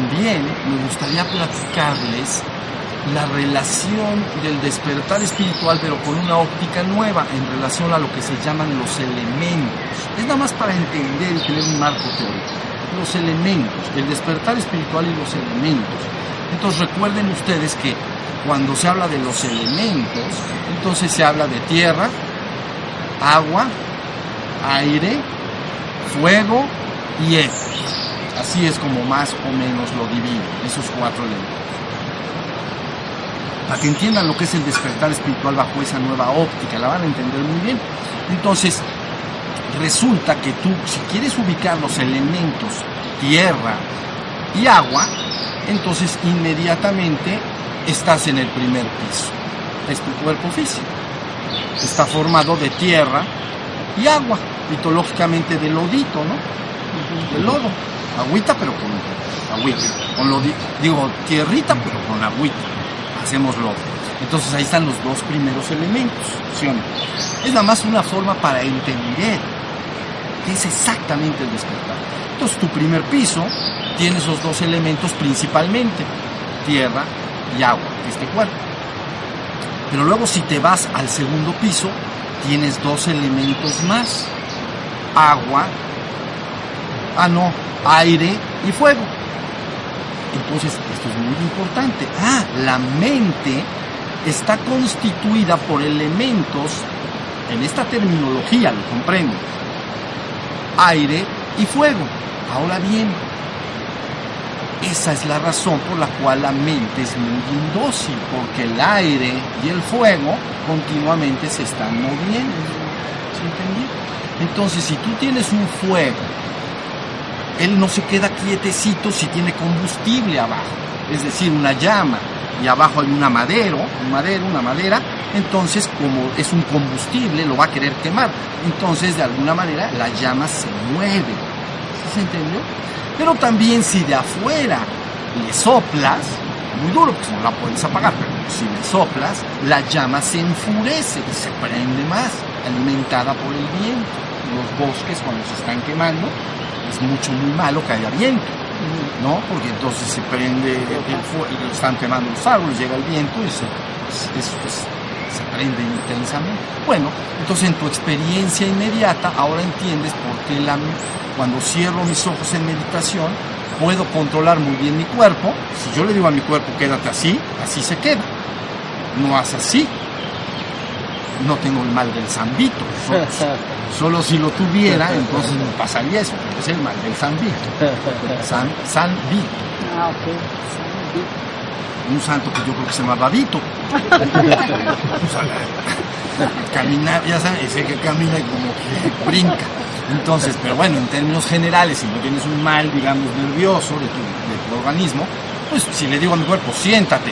también me gustaría platicarles la relación del despertar espiritual, pero con una óptica nueva en relación a lo que se llaman los elementos. Es nada más para entender y tener un marco teórico. Los elementos, el despertar espiritual y los elementos. Entonces recuerden ustedes que cuando se habla de los elementos, entonces se habla de tierra, agua, aire, fuego y éter. Así es como más o menos lo divide, esos cuatro elementos. Para que entiendan lo que es el despertar espiritual bajo esa nueva óptica, la van a entender muy bien. Entonces, resulta que tú, si quieres ubicar los elementos tierra y agua, entonces inmediatamente estás en el primer piso. Es tu cuerpo físico. Está formado de tierra y agua, mitológicamente de lodito, ¿no? De lodo. Agüita, pero con agüita. Con lodito. Digo, tierrita, pero con agüita. Hacemos lodo. Entonces ahí están los dos primeros elementos. ¿sí o no? Es nada más una forma para entender qué es exactamente el despertar. Entonces tu primer piso tiene esos dos elementos principalmente, tierra y agua, este cuerpo. Pero luego si te vas al segundo piso, tienes dos elementos más, agua, ah no, aire y fuego. Entonces, esto es muy importante. Ah, la mente está constituida por elementos, en esta terminología lo comprendo, aire y fuego. Ahora bien, esa es la razón por la cual la mente es muy indócil, porque el aire y el fuego continuamente se están moviendo. Entonces, si tú tienes un fuego, él no se queda quietecito si tiene combustible abajo, es decir, una llama, y abajo hay una madero, un madero, una madera, entonces como es un combustible, lo va a querer quemar. Entonces, de alguna manera, la llama se mueve. ¿Sí se entendió? Pero también si de afuera le soplas, muy duro, pues no la puedes apagar, pero si le soplas, la llama se enfurece y se prende más, alimentada por el viento. Los bosques cuando se están quemando, es mucho, muy malo que haya viento, ¿no? Porque entonces se prende el fuego, están quemando los árboles, llega el viento y se, es- es- se prende intensamente. Bueno, entonces en tu experiencia inmediata ahora entiendes por qué la, cuando cierro mis ojos en meditación puedo controlar muy bien mi cuerpo. Si yo le digo a mi cuerpo quédate así, así se queda. No haz así. No tengo el mal del zambito. Solo, solo si lo tuviera, entonces me pasaría eso. Es el mal del zambito. San, zambito. Ah, ok. Sí. un santo que yo creo que se llama Babito. O sea, caminar, ya sabes, ese que camina y como que brinca. Entonces, pero bueno, en términos generales, si no tienes un mal, digamos, nervioso de tu, de tu organismo, pues si le digo a mi cuerpo, siéntate,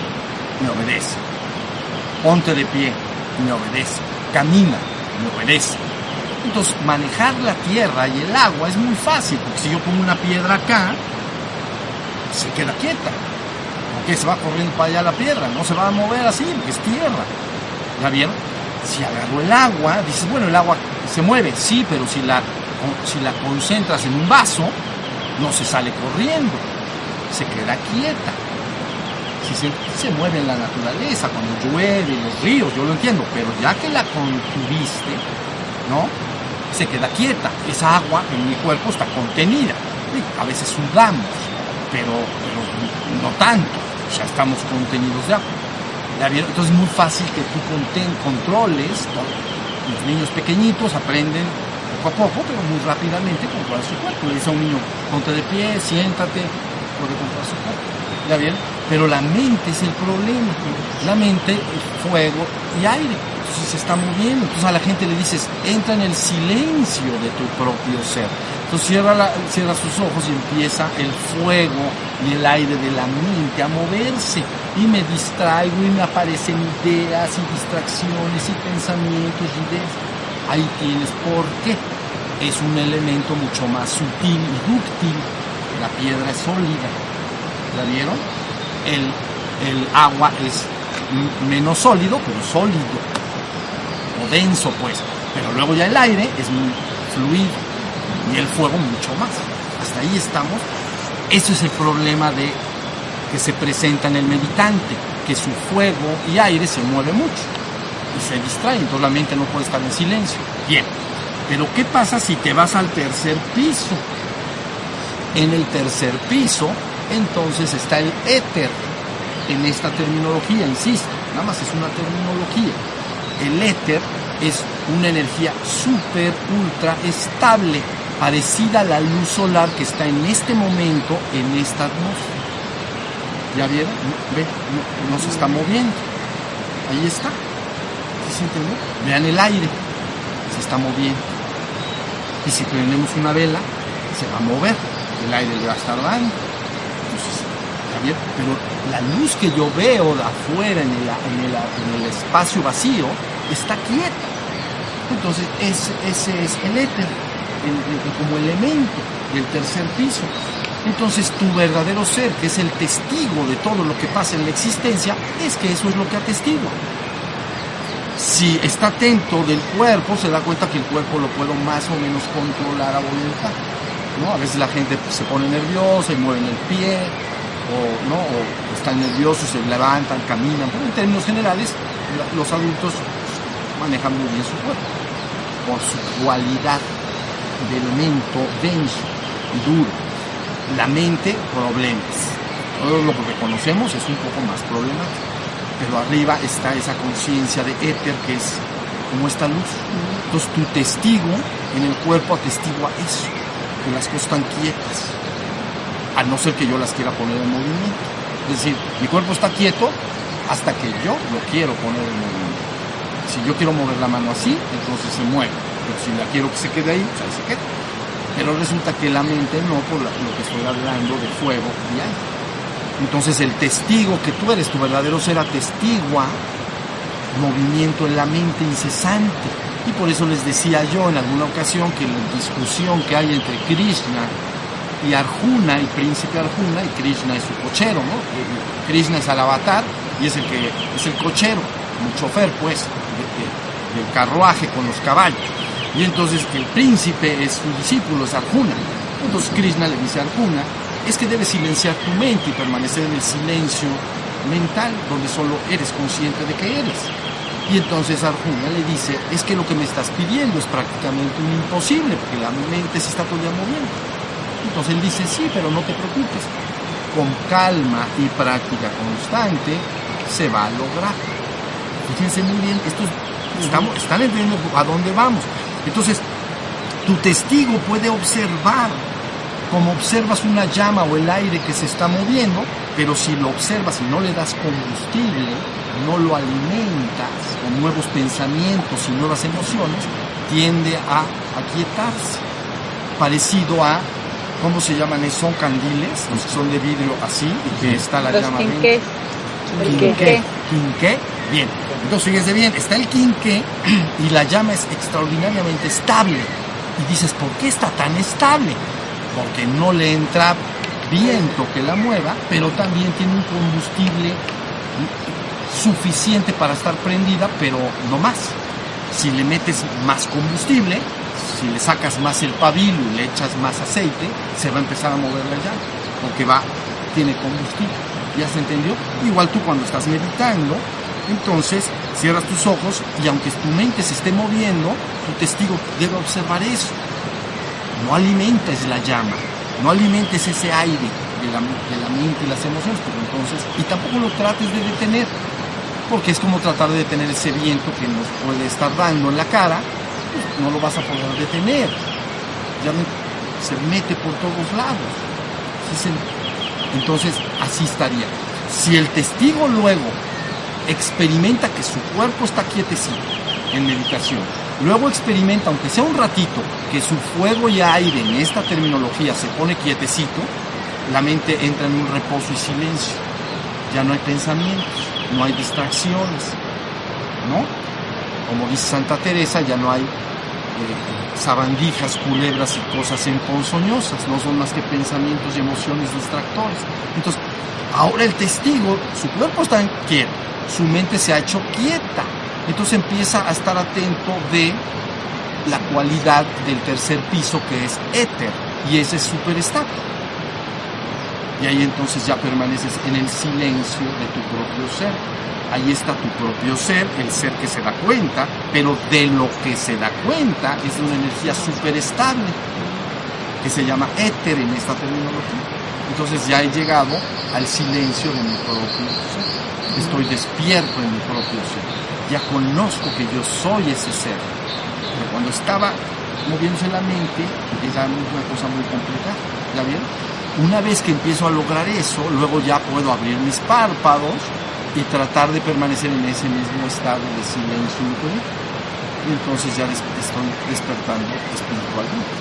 me obedece. Ponte de pie, me obedece. Camina, me obedece. Entonces, manejar la tierra y el agua es muy fácil, porque si yo pongo una piedra acá, se queda quieta que se va corriendo para allá la piedra, no se va a mover así, porque es tierra. ¿Ya vieron? Si agarro el agua, dices, bueno, el agua se mueve, sí, pero si la, si la concentras en un vaso, no se sale corriendo, se queda quieta. Si se, se mueve en la naturaleza, cuando llueve, los ríos, yo lo entiendo, pero ya que la contuviste, ¿no? Se queda quieta. Esa agua en mi cuerpo está contenida. A veces sudamos, pero, pero no tanto, ya estamos contenidos de agua. Entonces es muy fácil que tú conten, controles, ¿no? los niños pequeñitos aprenden poco a poco, pero muy rápidamente controlar su cuerpo. Le dice a un niño, ponte de pie, siéntate, puede controlar su cuerpo. ¿Ya vieron? Pero la mente es el problema. La mente es fuego y aire. Entonces se está moviendo. Entonces a la gente le dices, entra en el silencio de tu propio ser. Entonces cierra, cierra sus ojos y empieza el fuego y el aire de la mente a moverse. Y me distraigo y me aparecen ideas y distracciones y pensamientos y ideas. Ahí tienes por qué. Es un elemento mucho más sutil y dúctil. La piedra es sólida. ¿La vieron? El, agua es menos sólido, pero sólido. O denso, pues. Pero luego ya el aire es muy fluido. Y el fuego mucho más. Hasta ahí estamos Eso es el problema de que se presenta en el meditante, que su fuego y aire se mueve mucho y se distrae, entonces la mente no puede estar en silencio. Bien, pero ¿qué pasa si te vas al tercer piso? En el tercer piso, entonces está el éter, en esta terminología, insisto, nada más es una terminología. El éter es una energía súper, ultra estable, parecida a la luz solar que está en este momento en esta atmósfera. ¿Ya vieron? Ve, no, se está moviendo. Ahí está. ¿Sí se? Vean el aire. Se está moviendo. Y si prendemos una vela, se va a mover. El aire le va a estar dando. Entonces, ¿ya vieron? Pero la luz que yo veo afuera en el, en el, espacio vacío está quieta. Entonces, ese, ese es el éter, como elemento del tercer piso. Entonces tu verdadero ser, que es el testigo de todo lo que pasa en la existencia, es que eso es lo que atestigua. Si está atento del cuerpo, se da cuenta que el cuerpo lo puedo más o menos controlar a voluntad. ¿no? A veces la gente se pone nerviosa y mueven el pie, o, ¿no? o están nerviosos, se levantan, caminan. Pero en términos generales, los adultos manejan muy bien su cuerpo, por su cualidad de elemento denso y duro la mente problemas. Todo lo que conocemos es un poco más problemático. Pero arriba está esa conciencia de éter que es como esta luz. Entonces tu testigo en el cuerpo atestigua eso, que las cosas están quietas, a no ser que yo las quiera poner en movimiento. Es decir, mi cuerpo está quieto hasta que yo lo quiero poner en movimiento. Si yo quiero mover la mano así, entonces se mueve. Pero si la quiero que se quede ahí, pues ahí se queda pero resulta que la mente no, por lo que estoy hablando de fuego y aire. Entonces el testigo que tú eres, tu verdadero ser, atestigua movimiento en la mente incesante. Y por eso les decía yo en alguna ocasión que la discusión que hay entre Krishna y Arjuna, el príncipe Arjuna, y Krishna es su cochero, ¿no? Krishna es el avatar y es el que es el cochero, un chofer pues, del carruaje con los caballos. Y entonces el príncipe es su discípulo, es Arjuna. Entonces Krishna le dice a Arjuna, es que debes silenciar tu mente y permanecer en el silencio mental, donde solo eres consciente de que eres. Y entonces Arjuna le dice, es que lo que me estás pidiendo es prácticamente un imposible, porque la mente se está todavía moviendo. Entonces él dice, sí, pero no te preocupes, con calma y práctica constante se va a lograr. Fíjense muy bien, esto estamos, están entendiendo a dónde vamos. Entonces, tu testigo puede observar como observas una llama o el aire que se está moviendo, pero si lo observas y no le das combustible, no lo alimentas con nuevos pensamientos y nuevas emociones, tiende a aquietarse. Parecido a, ¿cómo se llaman? Son candiles, los que son de vidrio así, y que está la llama quinqué. Quinqué. Quinqué. Bien. Entonces fíjense bien, está el quinqué y la llama es extraordinariamente estable. Y dices, ¿por qué está tan estable? Porque no le entra viento que la mueva, pero también tiene un combustible suficiente para estar prendida, pero no más. Si le metes más combustible, si le sacas más el pabilo y le echas más aceite, se va a empezar a mover la llama, porque va, tiene combustible. ¿Ya se entendió? Igual tú cuando estás meditando, entonces cierras tus ojos y aunque tu mente se esté moviendo, tu testigo debe observar eso. No alimentes la llama, no alimentes ese aire de la, mente y las emociones, entonces, y tampoco lo trates de detener, porque es como tratar de detener ese viento que nos puede estar dando en la cara, no lo vas a poder detener. Ya se mete por todos lados. Entonces, así estaría. Si el testigo luego experimenta que su cuerpo está quietecito en meditación. Luego experimenta, aunque sea un ratito, que su fuego y aire en esta terminología se pone quietecito, la mente entra en un reposo y silencio. Ya no hay pensamientos, no hay distracciones, ¿no? Como dice Santa Teresa, ya no hay eh, sabandijas, culebras y cosas emponzoñosas, no son más que pensamientos y emociones distractores. Entonces, ahora el testigo, su cuerpo está quieto, su mente se ha hecho quieta. Entonces empieza a estar atento de la cualidad del tercer piso que es éter y ese es superestado. Y ahí entonces ya permaneces en el silencio de tu propio ser. Ahí está tu propio ser, el ser que se da cuenta, pero de lo que se da cuenta es una energía súper estable, que se llama éter en esta terminología. Entonces ya he llegado al silencio de mi propio ser. Estoy despierto en mi propio ser. Ya conozco que yo soy ese ser. Pero cuando estaba moviéndose la mente, era una cosa muy complicada. ¿Ya vieron? Una vez que empiezo a lograr eso, luego ya puedo abrir mis párpados y tratar de permanecer en ese mismo estado de silencio y entonces ya estoy despertando espiritualmente.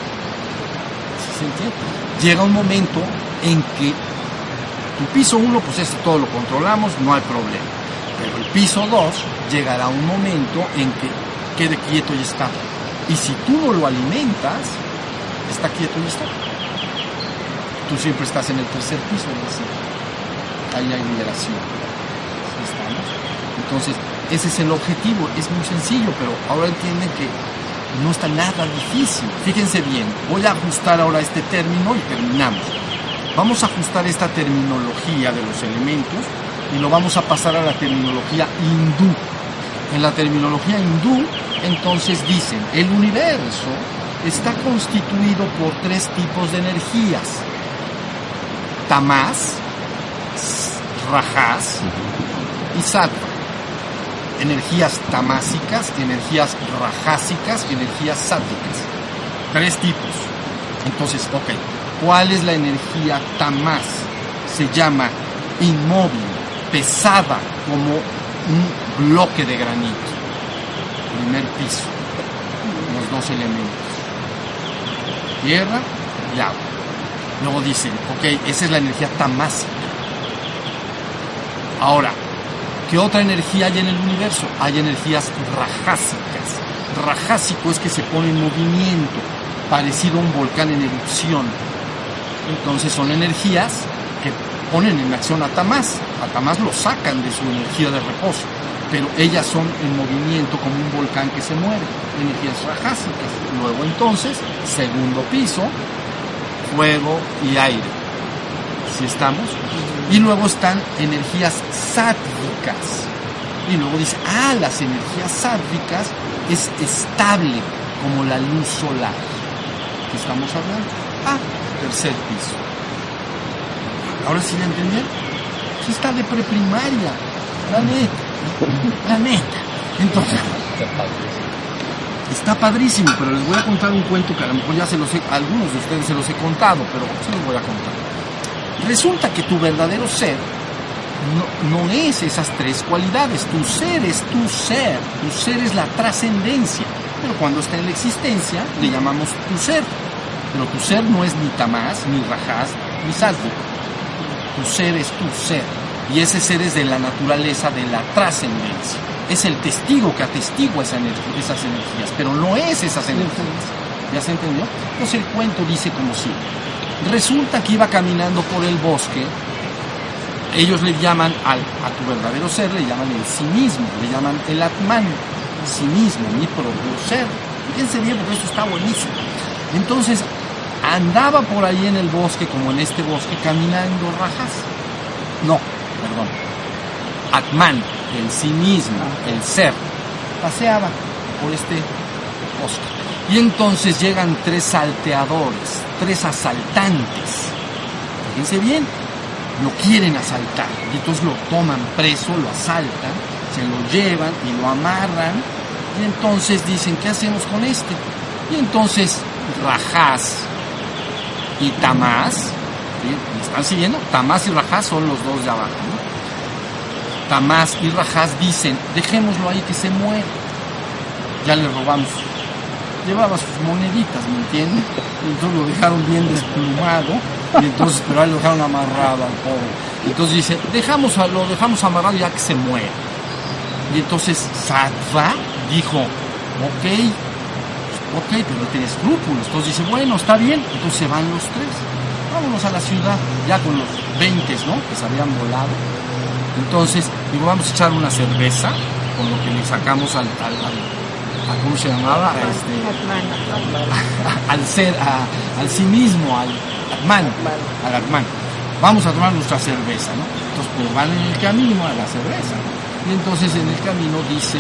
¿Sí se entiende? Llega un momento en que tu piso 1, pues esto todo lo controlamos, no hay problema. Pero el piso 2 llegará un momento en que quede quieto y está. Y si tú no lo alimentas, está quieto y está tú siempre estás en el tercer piso Ahí hay liberación. Entonces, ese es el objetivo. Es muy sencillo, pero ahora entienden que no está nada difícil. Fíjense bien, voy a ajustar ahora este término y terminamos. Vamos a ajustar esta terminología de los elementos y lo vamos a pasar a la terminología hindú. En la terminología hindú, entonces dicen, el universo está constituido por tres tipos de energías tamás, rajas y sattva. Energías tamásicas, energías rajásicas, energías sátticas. Tres tipos. Entonces, ok, ¿cuál es la energía tamás? Se llama inmóvil, pesada, como un bloque de granito. Primer piso. Los dos elementos. Tierra y agua. Luego dicen, ok, esa es la energía tamásica. Ahora, ¿qué otra energía hay en el universo? Hay energías rajásicas. Rajásico es que se pone en movimiento, parecido a un volcán en erupción. Entonces son energías que ponen en acción a Tamás. A Tamás lo sacan de su energía de reposo, pero ellas son en movimiento como un volcán que se mueve, energías rajásicas. Luego entonces, segundo piso, fuego y aire. Si estamos? Y luego están energías sádvicas. Y luego dice, ah, las energías sádvicas es estable como la luz solar. ¿Qué estamos hablando? Ah, tercer piso. Ahora sí ya entendieron. Eso está de preprimaria. La neta. La neta. Entonces, Está padrísimo, pero les voy a contar un cuento que a lo mejor ya se los he, algunos de ustedes se los he contado, pero se los voy a contar. Resulta que tu verdadero ser no, es esas tres cualidades. Tu ser es tu ser. Tu ser es la trascendencia. Pero cuando está en la existencia, le llamamos tu ser. Pero tu ser no es ni tamás, ni rajás, ni salvo. Tu ser es tu ser. Y ese ser es de la naturaleza de la trascendencia es el testigo que atestigua esa esas energías, pero no es esas energías. ¿Ya se entendió? Entonces el cuento dice como si resulta que iba caminando por el bosque, ellos le llaman al, a tu verdadero ser, le llaman el sí mismo, le llaman el atman, sí mismo, mi propio ser. Fíjense bien porque esto está buenísimo. Entonces andaba por ahí en el bosque, como en este bosque, caminando rajas. No, perdón. Atman, el sí mismo, el ser, paseaba por este bosque. Y entonces llegan tres salteadores, tres asaltantes. Fíjense bien, lo quieren asaltar. Y entonces lo toman preso, lo asaltan, se lo llevan y lo amarran. Y entonces dicen, ¿qué hacemos con este? Y entonces Rajás y Tamás, ¿me están siguiendo? Tamás y Rajás son los dos de abajo. Tamás y Rajás dicen, dejémoslo ahí que se muera. Ya le robamos. Llevaba sus moneditas, ¿me entienden? Entonces lo dejaron bien desplumado, y entonces, pero ahí lo dejaron amarrado al pobre. Entonces dice, dejamos, lo dejamos amarrado ya que se muera. Y entonces Sattva dijo, ok, ok, pero no tiene escrúpulos. Entonces dice, bueno, está bien. Entonces se van los tres. Vámonos a la ciudad, ya con los 20, ¿no? Que se habían volado entonces, digo, vamos a echar una cerveza con lo que le sacamos al, al, a, ¿cómo se llamaba? este, al ser, al sí mismo, al Atman, al Atman. vamos a tomar nuestra cerveza, ¿no? Entonces, pues van en el camino a la cerveza. Y entonces en el camino dice,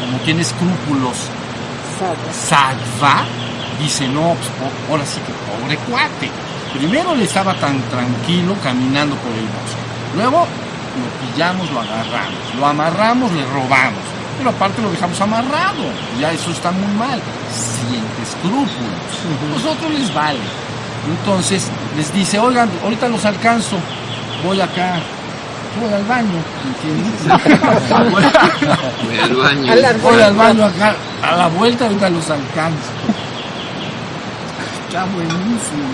como tiene escrúpulos, Sattva, dice, no, pues ahora sí que pobre cuate. Primero le estaba tan tranquilo caminando por el bosque. Luego lo pillamos, lo agarramos, lo amarramos, le robamos. Pero aparte lo dejamos amarrado. Ya eso está muy mal. Siente escrúpulos. Nosotros les vale. Entonces les dice, oigan, ahorita los alcanzo. Voy acá, voy al baño, ¿entiendes? Voy al baño. Voy al baño acá, a la vuelta ahorita los alcanzo. Está buenísimo.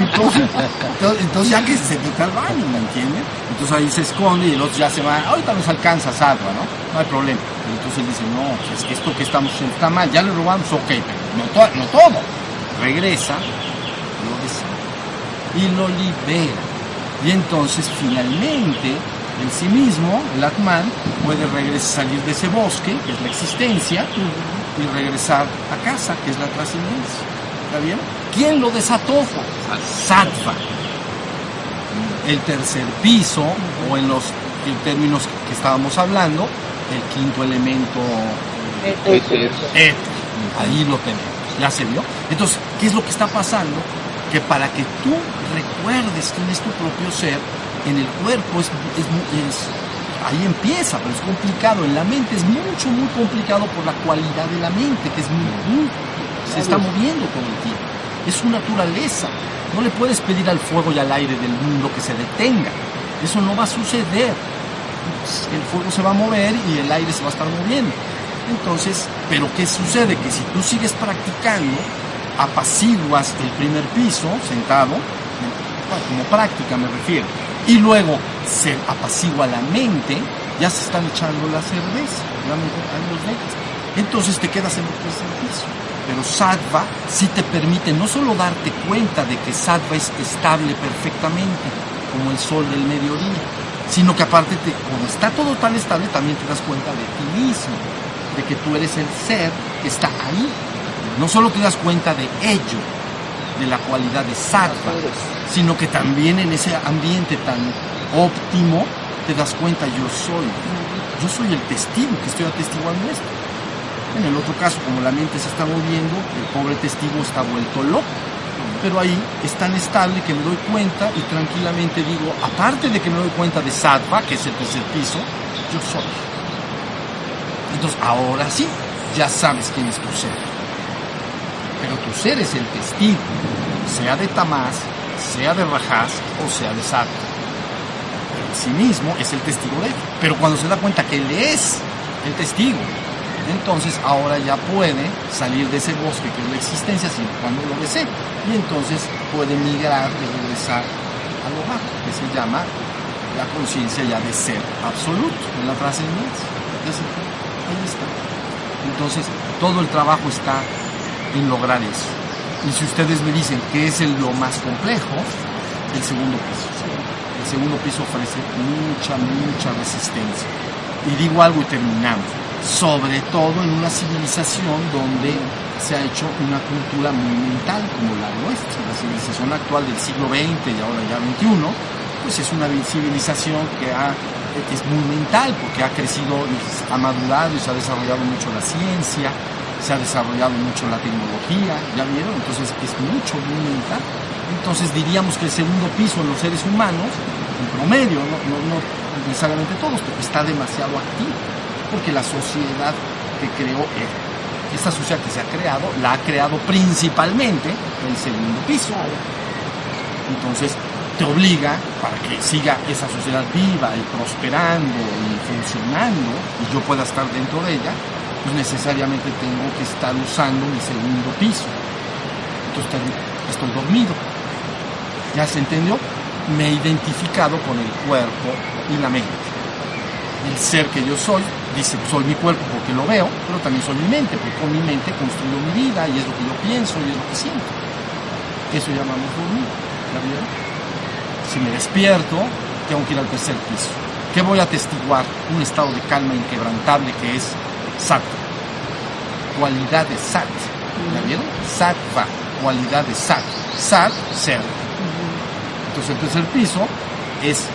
Entonces, entonces- ya que se mete al baño, ¿me entiendes? Entonces ahí se esconde y el otro ya se va, ahorita los alcanza Sadra, ¿no? No hay problema. Entonces él dice, no, pues es que esto que estamos haciendo está mal, ya le robamos, ok, pero no todo. Regresa, lo desata y lo libera. Y entonces finalmente en sí mismo, el Atman, puede regresar, salir de ese bosque, que es la existencia, y regresar a casa, que es la trascendencia. ¿Está bien? ¿Quién lo desató? Sattva. El tercer piso, o en los en términos que estábamos hablando, el quinto elemento Éter. éter. Ahí lo tenemos. ¿Ya se vio? Entonces, ¿qué es lo que está pasando? Que para que tú recuerdes quién es tu propio ser, en el cuerpo es, es mu- es- ahí empieza, pero es complicado. En la mente es mucho, muy complicado por la cualidad de la mente, que es muy, muy- se está moviendo todo el tiempo. Es su naturaleza. No le puedes pedir al fuego y al aire del mundo que se detenga. Eso no va a suceder el fuego se va a mover y el aire se va a estar moviendo. Entonces, pero ¿qué sucede? Que si tú sigues practicando, apaciguas el primer piso sentado, como práctica me refiero, y luego se apacigua la mente, ya se están echando la cerveza, ya los. Entonces te quedas en el tercer piso. Pero sattva sí te permite no solo darte cuenta de que sattva es estable perfectamente, como el sol del mediodía, sino que aparte, te, como está todo tan estable, también te das cuenta de ti mismo, de que tú eres el ser que está ahí. No solo te das cuenta de ello, de la cualidad de sattva, sino que también en ese ambiente tan óptimo te das cuenta yo soy. Yo soy el testigo que estoy atestiguando esto. En el otro caso, como la mente se está moviendo, el pobre testigo está vuelto loco. Pero ahí es tan estable que me doy cuenta y tranquilamente digo, aparte de que me doy cuenta de sattva, que es el tercer piso, yo soy. Entonces ahora sí, ya sabes quién es tu ser. Pero tu ser es el testigo, sea de Tamás, sea de Rajas o sea de sattva. En sí mismo es el testigo de él. Pero cuando se da cuenta que él es el testigo, entonces ahora ya puede salir de ese bosque que es la existencia, sino cuando lo desee. Y entonces puede migrar y regresar al hogar, que se llama la conciencia ya de ser absoluto, en la trascendencia. Ya se fue. Ahí está. Entonces, todo el trabajo está en lograr eso. Y si ustedes me dicen que es lo más complejo, el segundo piso. El segundo piso ofrece mucha, mucha resistencia. Y digo algo y terminamos. Sobre todo en una civilización donde se ha hecho una cultura muy mental como la nuestra. La civilización actual del siglo XX y ahora ya XXI, pues es una civilización que es muy mental porque ha crecido, ha madurado y se ha desarrollado mucho la ciencia, se ha desarrollado mucho la tecnología, ¿ya vieron? Entonces es mucho, muy mental. Entonces diríamos que el segundo piso en los seres humanos, en promedio, no, no, no necesariamente todos, pero está demasiado activo, porque la sociedad que creó, eh, esta sociedad que se ha creado, la ha creado principalmente el segundo piso. Entonces te obliga, para que siga esa sociedad viva y prosperando y funcionando, y yo pueda estar dentro de ella, pues necesariamente tengo que estar usando mi segundo piso. Entonces estoy- estoy dormido. ¿Ya se entendió? Me he identificado con el cuerpo y la mente. El ser que yo soy, dice, soy mi cuerpo porque lo veo, pero también soy mi mente, porque con mi mente construyo mi vida y es lo que yo pienso y es lo que siento. Eso llamamos dormir. ¿Ya vieron? Si me despierto, tengo que ir al tercer piso. ¿Qué voy a atestiguar? Un estado de calma inquebrantable que es sattva. Cualidad de sat. ¿Ya vieron? Sattva. Cualidad de sat. Sat, ser. Entonces el tercer piso es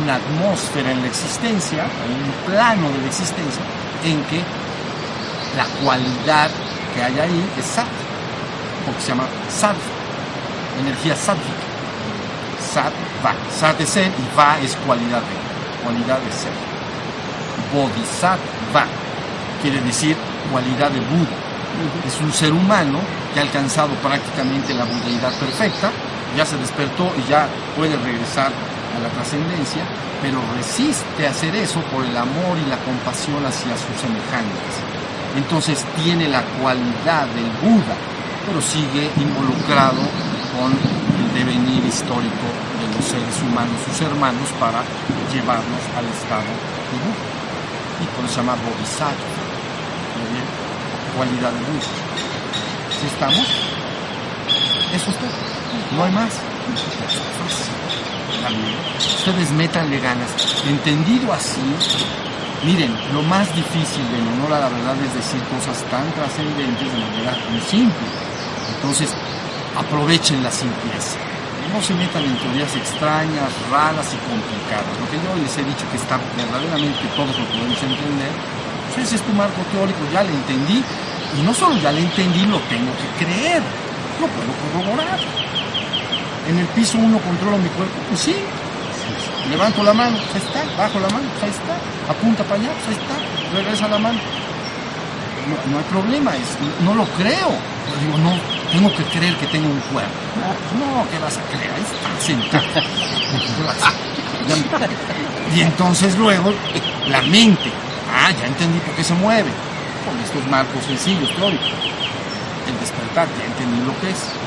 una atmósfera en la existencia, un plano de la existencia, en que la cualidad que hay ahí es sat, porque se llama sat, energía sátvica. Sat, va, sat es ser y va es cualidad de, cualidad de ser. Bodhisattva quiere decir cualidad de Buda. Es un ser humano que ha alcanzado prácticamente la budeidad perfecta, ya se despertó y ya puede regresar a la trascendencia, pero resiste hacer eso por el amor y la compasión hacia sus semejantes. Entonces tiene la cualidad del Buda, pero sigue involucrado con el devenir histórico de los seres humanos, sus hermanos, para llevarnos al estado de Buda. Y por eso se llama Bodhisattva, ¿Muy bien? cualidad de Buda. ¿Sí estamos? Eso es todo. No hay más. También. Ustedes métanle ganas. Entendido así, miren, lo más difícil en honor a la verdad es decir cosas tan trascendentes de manera muy simple. Entonces, aprovechen la simpleza. No se metan en teorías extrañas, raras y complicadas. Lo que yo les he dicho que está verdaderamente todos lo podemos entender. Pues ese es tu marco teórico, ya le entendí. Y no solo ya le entendí, lo tengo que creer. Lo puedo corroborar. En el piso uno controlo mi cuerpo. Pues sí. Levanto la mano, ahí está. Bajo la mano, ahí está. Apunta para allá, pues ahí está. Regresa la mano. No, no hay problema, es, no lo creo. Yo digo, no, tengo que creer que tengo un cuerpo. No, ¿qué vas a creer? Ahí está sentado. Y entonces luego, la mente. Ah, ya entendí por qué se mueve. Con estos marcos sencillos, teóricos. El despertar, ya entendí lo que es.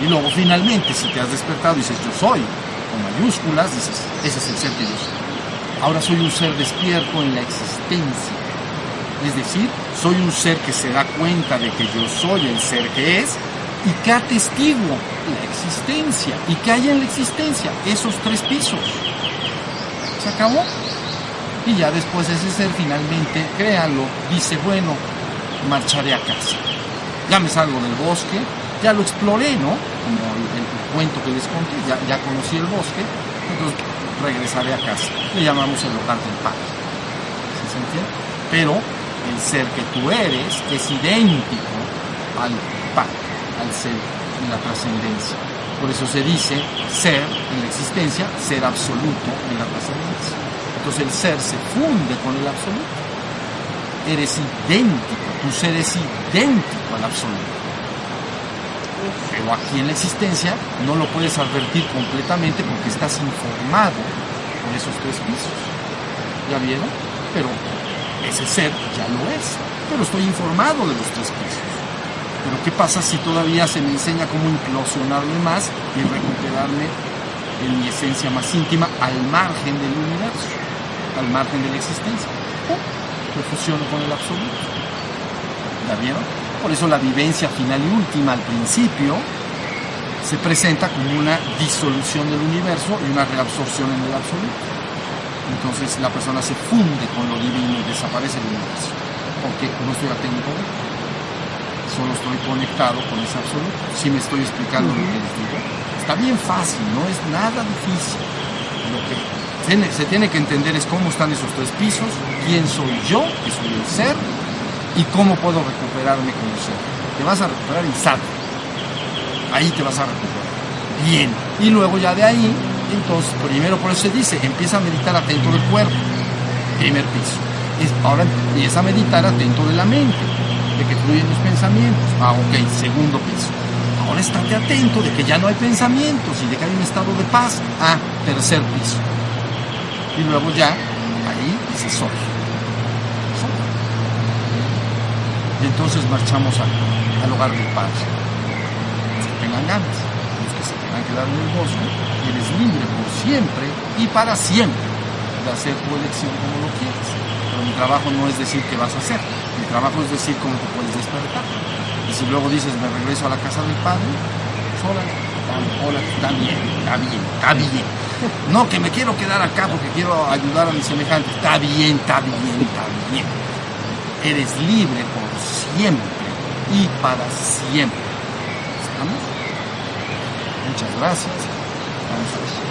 Y luego finalmente, si te has despertado y dices yo soy, con mayúsculas, dices, ese es el ser que yo soy. Ahora soy un ser despierto en la existencia. Es decir, soy un ser que se da cuenta de que yo soy el ser que es y que atestiguo la existencia. ¿Y que hay en la existencia? Esos tres pisos. Se acabó. Y ya después ese ser finalmente, créanlo, dice, bueno, marcharé a casa. Ya me salgo del bosque, ya lo exploré, ¿no? Como el, el cuento que les conté, ya, conocí el bosque, entonces regresaré a casa. Le llamamos el hogar del Padre. ¿Sí entiende? Pero el ser que tú eres es idéntico al Padre, al ser en la trascendencia. Por eso se dice ser en la existencia, ser absoluto en la trascendencia. Entonces el ser se funde con el absoluto. Eres idéntico, tu ser es idéntico al absoluto. Pero aquí en la existencia no lo puedes advertir completamente porque estás informado por esos tres pisos. ¿Ya vieron? Pero ese ser ya lo es. Pero estoy informado de los tres pisos. Pero ¿qué pasa si todavía se me enseña cómo implosionarme más y recuperarme en mi esencia más íntima al margen del universo, al margen de la existencia? Me fusiono con el absoluto. ¿Ya vieron? Por eso la vivencia final y última al principio se presenta como una disolución del universo y una reabsorción en el absoluto. Entonces la persona se funde con lo divino y desaparece el universo. Porque no estoy atento. Solo estoy conectado con ese absoluto. Si me estoy explicando lo que les digo. Está bien fácil, no es nada difícil. Lo que se tiene que entender es cómo están esos tres pisos, quién soy yo, que soy el ser, y cómo puedo recuperarme como ser. Te vas a recuperar sat. Ahí te vas a recuperar. Bien. Y luego ya de ahí, entonces, primero por eso se dice, empieza a meditar atento del cuerpo. Primer piso. Ahora empieza a meditar atento de la mente, de que fluyen los pensamientos. Ah, ok, segundo piso. Ahora estate atento de que ya no hay pensamientos y de que hay un estado de paz. Ah, tercer piso. Y luego ya, ahí dice soy. Soy. Y entonces marchamos al, hogar del Padre. Los que tengan ganas, los que se quieran quedar en el bosque, eres libre por siempre y para siempre de hacer tu elección como lo quieras. Pero mi trabajo no es decir qué vas a hacer, mi trabajo es decir cómo te puedes despertar. Y si luego dices, me regreso a la casa del Padre, pues órale, está- bien, está bien, está bien. No, que me quiero quedar acá porque quiero ayudar a mis semejantes. Está bien, está bien, está bien eres libre siempre y para siempre. ¿Estamos? Muchas gracias.